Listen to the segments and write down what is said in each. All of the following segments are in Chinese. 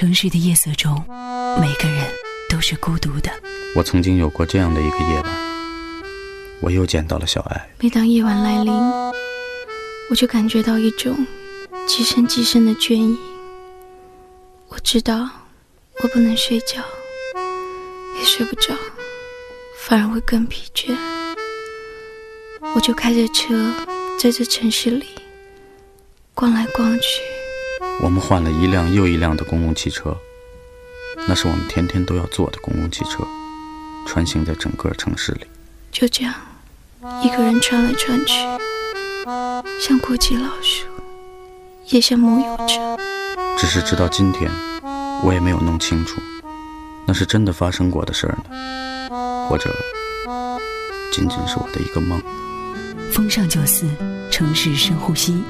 城市的夜色中，每个人都是孤独的。我曾经有过这样的一个夜晚，我又见到了小爱。每当夜晚来临，我就感觉到一种极深极深的倦意。我知道我不能睡觉，也睡不着，反而会更疲倦。我就开着车在这城市里逛来逛去。我们换了一辆又一辆的公共汽车，那是我们天天都要坐的公共汽车，穿行在整个城市里。就这样，一个人穿来穿去，像过街老鼠，也像梦游者。只是直到今天，我也没有弄清楚，那是真的发生过的事儿呢，或者仅仅是我的一个梦。风尚九四，城市深呼吸，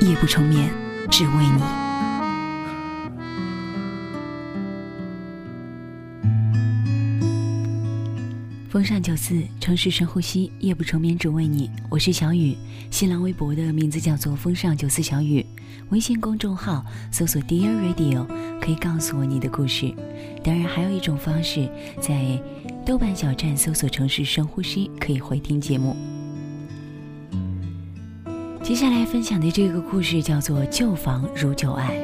夜不成眠，只为你。风尚九四，城市深呼吸，夜不成眠，只为你。我是小雨，新浪微博的名字叫做风尚九四小雨，微信公众号搜索 Dear Radio，可以告诉我你的故事。当然，还有一种方式，在豆瓣小站搜索“城市深呼吸”，可以回听节目。接下来分享的这个故事叫做《旧房如旧爱》。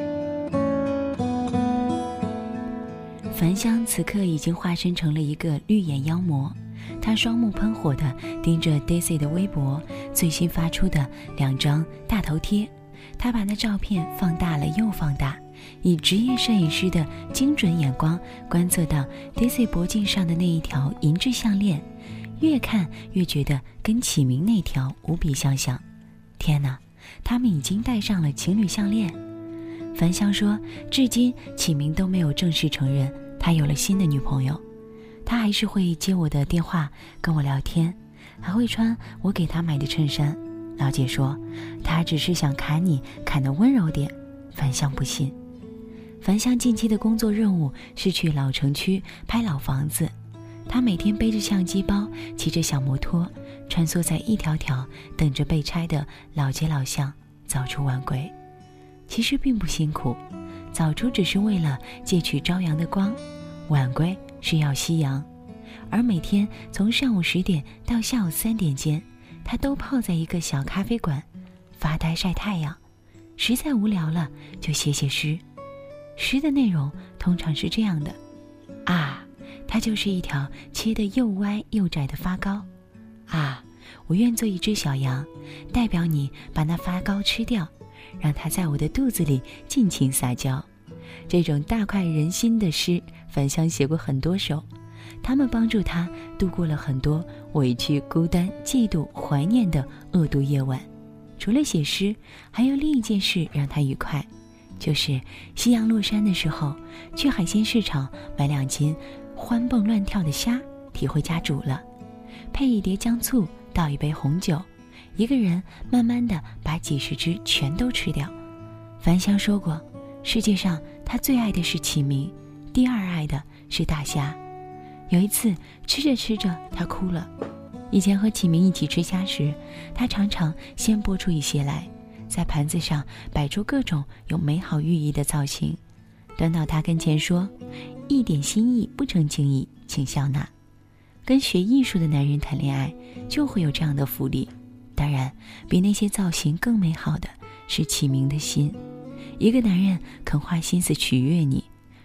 樊香此刻已经化身成了一个绿眼妖魔，她双目喷火地盯着 Daisy 的微博最新发出的两张大头贴，她把那照片放大了又放大，以职业摄影师的精准眼光观测到 Daisy 脖颈上的那一条银质项链，越看越觉得跟启明那条无比相像。天哪，他们已经戴上了情侣项链。樊香说，至今启明都没有正式承认他有了新的女朋友。他还是会接我的电话跟我聊天，还会穿我给他买的衬衫。老姐说，他只是想砍你，砍得温柔点。樊香不信。樊香近期的工作任务是去老城区拍老房子。他每天背着相机包，骑着小摩托，穿梭在一条条等着被拆的老街老巷，早出晚归。其实并不辛苦，早出只是为了借取朝阳的光，晚归是要夕阳。而每天从上午十点到下午三点间，他都泡在一个小咖啡馆，发呆晒太阳。实在无聊了，就写写诗。诗的内容通常是这样的：啊。它就是一条切得又歪又窄的发糕，啊！我愿做一只小羊，代表你把那发糕吃掉，让它在我的肚子里尽情撒娇。这种大快人心的诗，樊香写过很多首，他们帮助他度过了很多委屈、孤单、嫉妒、怀念的恶毒夜晚。除了写诗，还有另一件事让他愉快，就是夕阳落山的时候，去海鲜市场买两斤。欢蹦乱跳的虾提回家煮了，配一碟姜醋，倒一杯红酒，一个人慢慢的把几十只全都吃掉。樊香说过，世界上他最爱的是启明，第二爱的是大虾。有一次吃着吃着，他哭了。以前和启明一起吃虾时，他常常先剥出一些来，在盘子上摆出各种有美好寓意的造型，端到他跟前说。一点心意不成敬意，请笑纳。跟学艺术的男人谈恋爱，就会有这样的福利。当然，比那些造型更美好的是启明的心。一个男人肯花心思取悦你，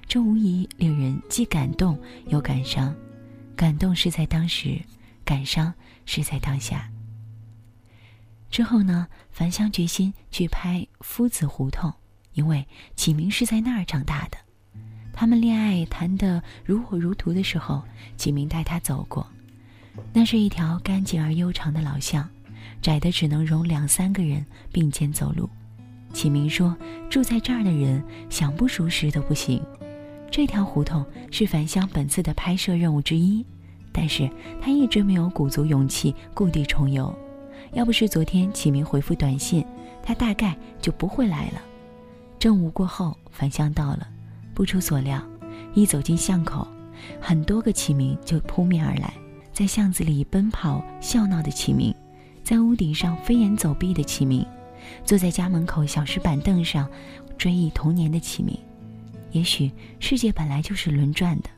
这无疑令人既感动又感伤。感动是在当时，感伤是在当下。之后呢？樊香决心去拍夫子胡同，因为启明是在那儿长大的。他们恋爱谈得如火如荼的时候，启明带他走过。那是一条干净而悠长的老巷，窄的只能容两三个人并肩走路。启明说：“住在这儿的人想不熟识都不行。”这条胡同是樊香本次的拍摄任务之一，但是他一直没有鼓足勇气故地重游。要不是昨天启明回复短信，他大概就不会来了。正午过后，樊香到了。不出所料，一走进巷口，很多个启明就扑面而来。在巷子里奔跑笑闹的启明，在屋顶上飞檐走壁的启明，坐在家门口小石板凳上追忆童年的启明。也许世界本来就是轮转的，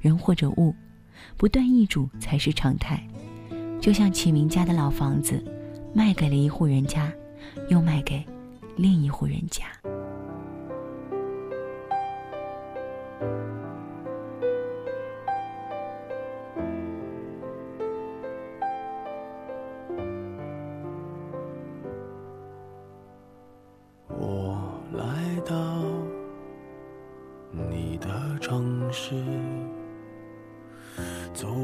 人或者物，不断易主才是常态。就像启明家的老房子，卖给了一户人家，又卖给另一户人家。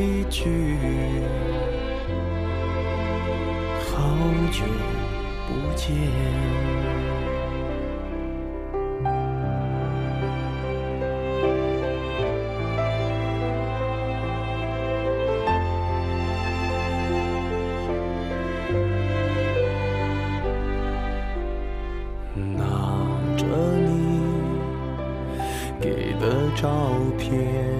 一句好久不见。拿着你给的照片。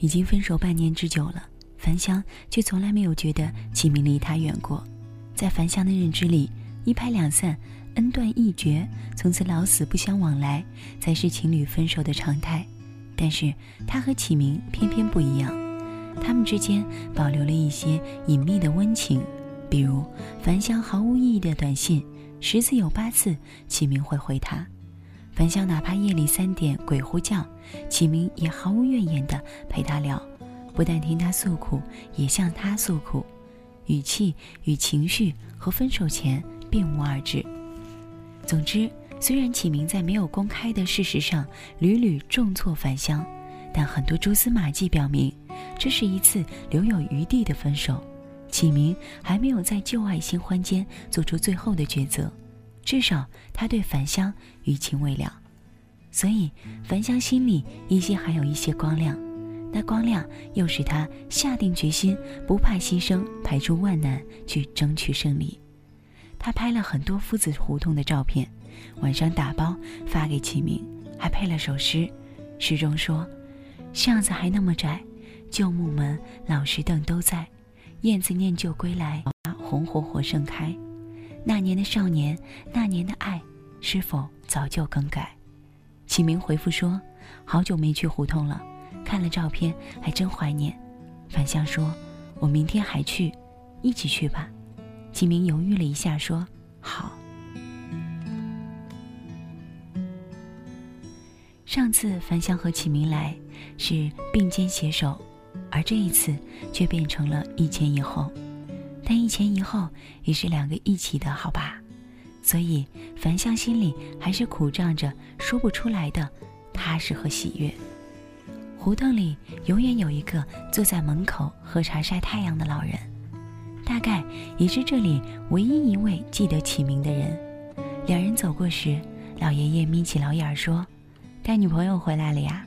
已经分手半年之久了，樊香却从来没有觉得启明离他远过。在樊香的认知里，一拍两散。恩断义绝，从此老死不相往来，才是情侣分手的常态。但是他和启明偏偏不一样，他们之间保留了一些隐秘的温情，比如樊香毫无意义的短信，十次有八次启明会回他。樊香哪怕夜里三点鬼呼叫，启明也毫无怨言的陪他聊，不但听他诉苦，也向他诉苦，语气与情绪和分手前并无二致。总之，虽然启明在没有公开的事实上屡屡重挫樊香，但很多蛛丝马迹表明，这是一次留有余地的分手。启明还没有在旧爱新欢间做出最后的抉择，至少他对樊香余情未了。所以，樊香心里依稀还有一些光亮，那光亮又使他下定决心，不怕牺牲，排除万难去争取胜利。他拍了很多夫子胡同的照片，晚上打包发给启明，还配了首诗，诗中说：“巷子还那么窄，旧木门、老石凳都在，燕子念旧归来，红火火盛开。那年的少年，那年的爱，是否早就更改？”启明回复说：“好久没去胡同了，看了照片还真怀念。”樊香说：“我明天还去，一起去吧。”启明犹豫了一下说：“好。”上次樊香和启明来是并肩携手，而这一次却变成了一前一后，但一前一后也是两个一起的，好吧？所以，樊香心里还是苦胀着说不出来的踏实和喜悦。胡同里永远有一个坐在门口喝茶晒太阳的老人，大概也是这里唯一一位记得启明的人。两人走过时，老爷爷眯起老眼说：“带女朋友回来了呀？”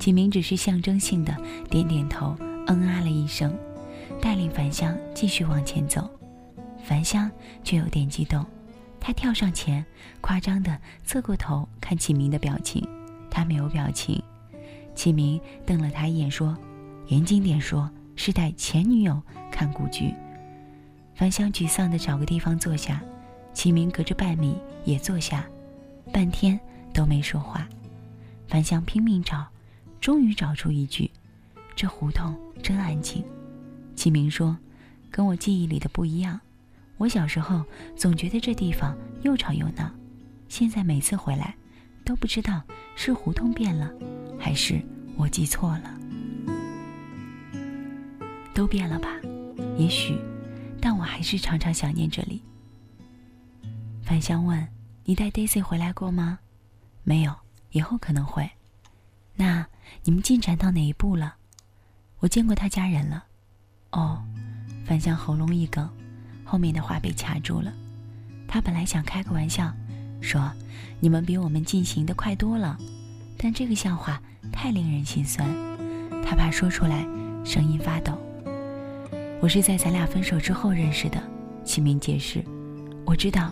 启明只是象征性的点点头，嗯啊了一声，带领樊香继续往前走。樊香却有点激动。他跳上前，夸张地侧过头看启明的表情，他没有表情。启明瞪了他一眼，说：“严谨点说，是带前女友看古剧。”樊香沮丧地找个地方坐下，启明隔着半米也坐下，半天都没说话。樊香拼命找，终于找出一句：“这胡同真安静。”启明说：“跟我记忆里的不一样。”我小时候总觉得这地方又吵又闹，现在每次回来，都不知道是胡同变了，还是我记错了。都变了吧？也许，但我还是常常想念这里。樊香问：“你带 Daisy 回来过吗？”“没有，以后可能会。”“那你们进展到哪一步了？”“我见过他家人了。”“哦。”樊香喉咙一梗。后面的话被卡住了，他本来想开个玩笑，说：“你们比我们进行的快多了。”但这个笑话太令人心酸，他怕说出来，声音发抖。我是在咱俩分手之后认识的，启明解释。我知道，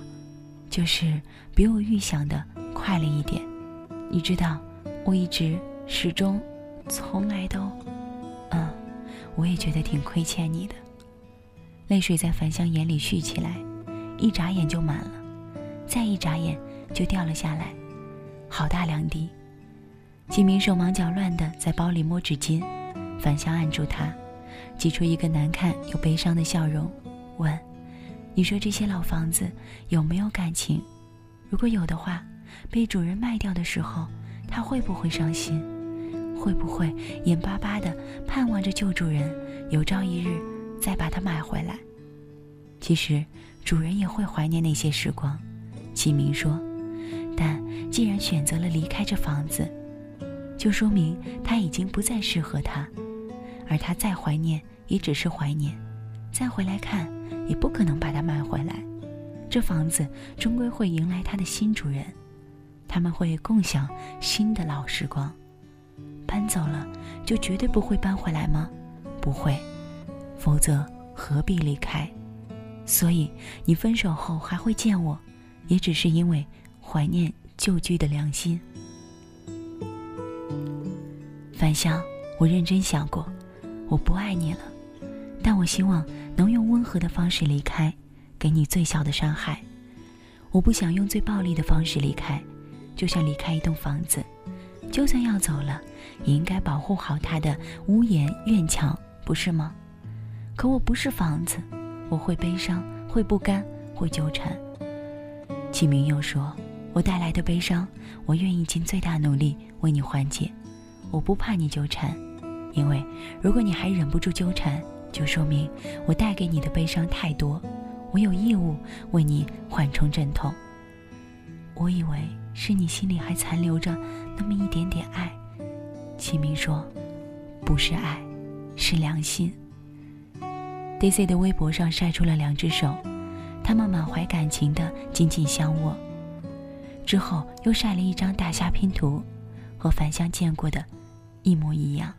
就是比我预想的快了一点。你知道，我一直始终，从来都，嗯，我也觉得挺亏欠你的。泪水在樊香眼里蓄起来，一眨眼就满了，再一眨眼就掉了下来，好大两滴。启明手忙脚乱地在包里摸纸巾，樊香按住他，挤出一个难看又悲伤的笑容，问：“你说这些老房子有没有感情？如果有的话，被主人卖掉的时候，他会不会伤心？会不会眼巴巴地盼望着旧主人有朝一日？”再把它买回来。其实，主人也会怀念那些时光。启明说：“但既然选择了离开这房子，就说明他已经不再适合他。而他再怀念，也只是怀念；再回来看，也不可能把它买回来。这房子终归会迎来他的新主人，他们会共享新的老时光。搬走了，就绝对不会搬回来吗？不会。”否则何必离开？所以你分手后还会见我，也只是因为怀念旧居的良心。樊香，我认真想过，我不爱你了，但我希望能用温和的方式离开，给你最小的伤害。我不想用最暴力的方式离开，就像离开一栋房子，就算要走了，也应该保护好它的屋檐院墙，不是吗？可我不是房子，我会悲伤，会不甘，会纠缠。启明又说：“我带来的悲伤，我愿意尽最大努力为你缓解。我不怕你纠缠，因为如果你还忍不住纠缠，就说明我带给你的悲伤太多，我有义务为你缓冲阵痛。我以为是你心里还残留着那么一点点爱，启明说：“不是爱，是良心。” Daisy 的微博上晒出了两只手，他们满怀感情的紧紧相握。之后又晒了一张大虾拼图，和樊香见过的，一模一样。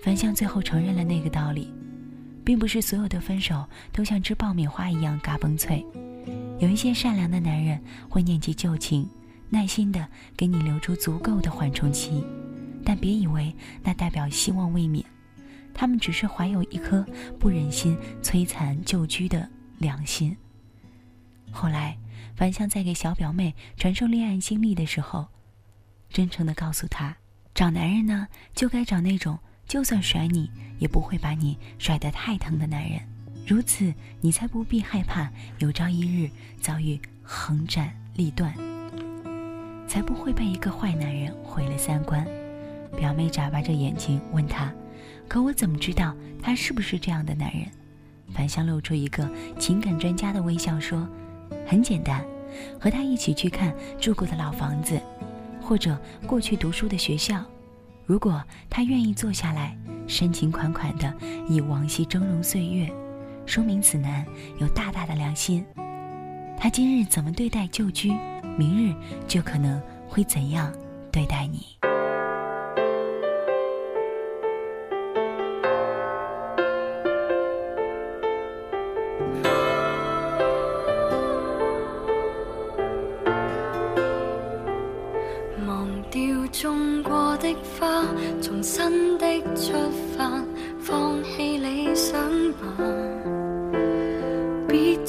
樊香最后承认了那个道理，并不是所有的分手都像吃爆米花一样嘎嘣脆，有一些善良的男人会念及旧情，耐心的给你留出足够的缓冲期，但别以为那代表希望未泯。他们只是怀有一颗不忍心摧残旧居的良心。后来，樊香在给小表妹传授恋爱经历的时候，真诚地告诉她：找男人呢，就该找那种就算甩你，也不会把你甩得太疼的男人。如此，你才不必害怕有朝一日遭遇横斩立断，才不会被一个坏男人毁了三观。表妹眨巴着眼睛问他。可我怎么知道他是不是这样的男人？樊香露出一个情感专家的微笑说：“很简单，和他一起去看住过的老房子，或者过去读书的学校。如果他愿意坐下来，深情款款地以往昔峥嵘岁月，说明此男有大大的良心。他今日怎么对待旧居，明日就可能会怎样对待你。”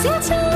心情。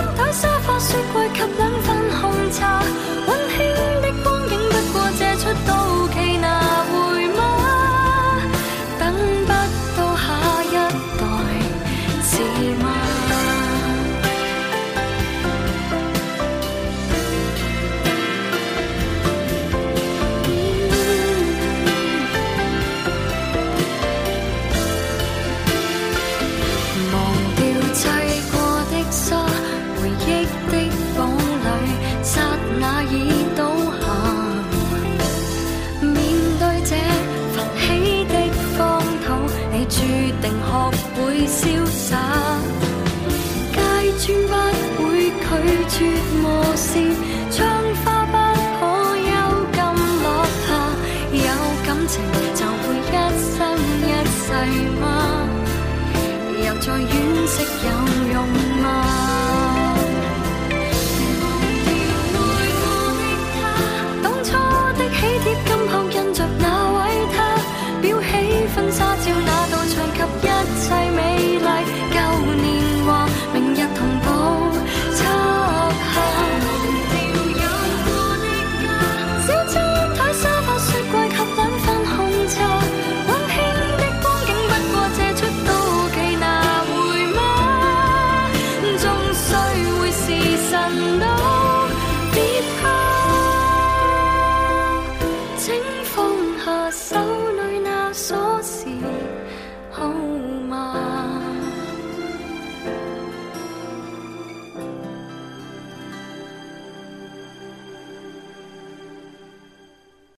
学会潇洒，街穿不会拒绝磨蚀。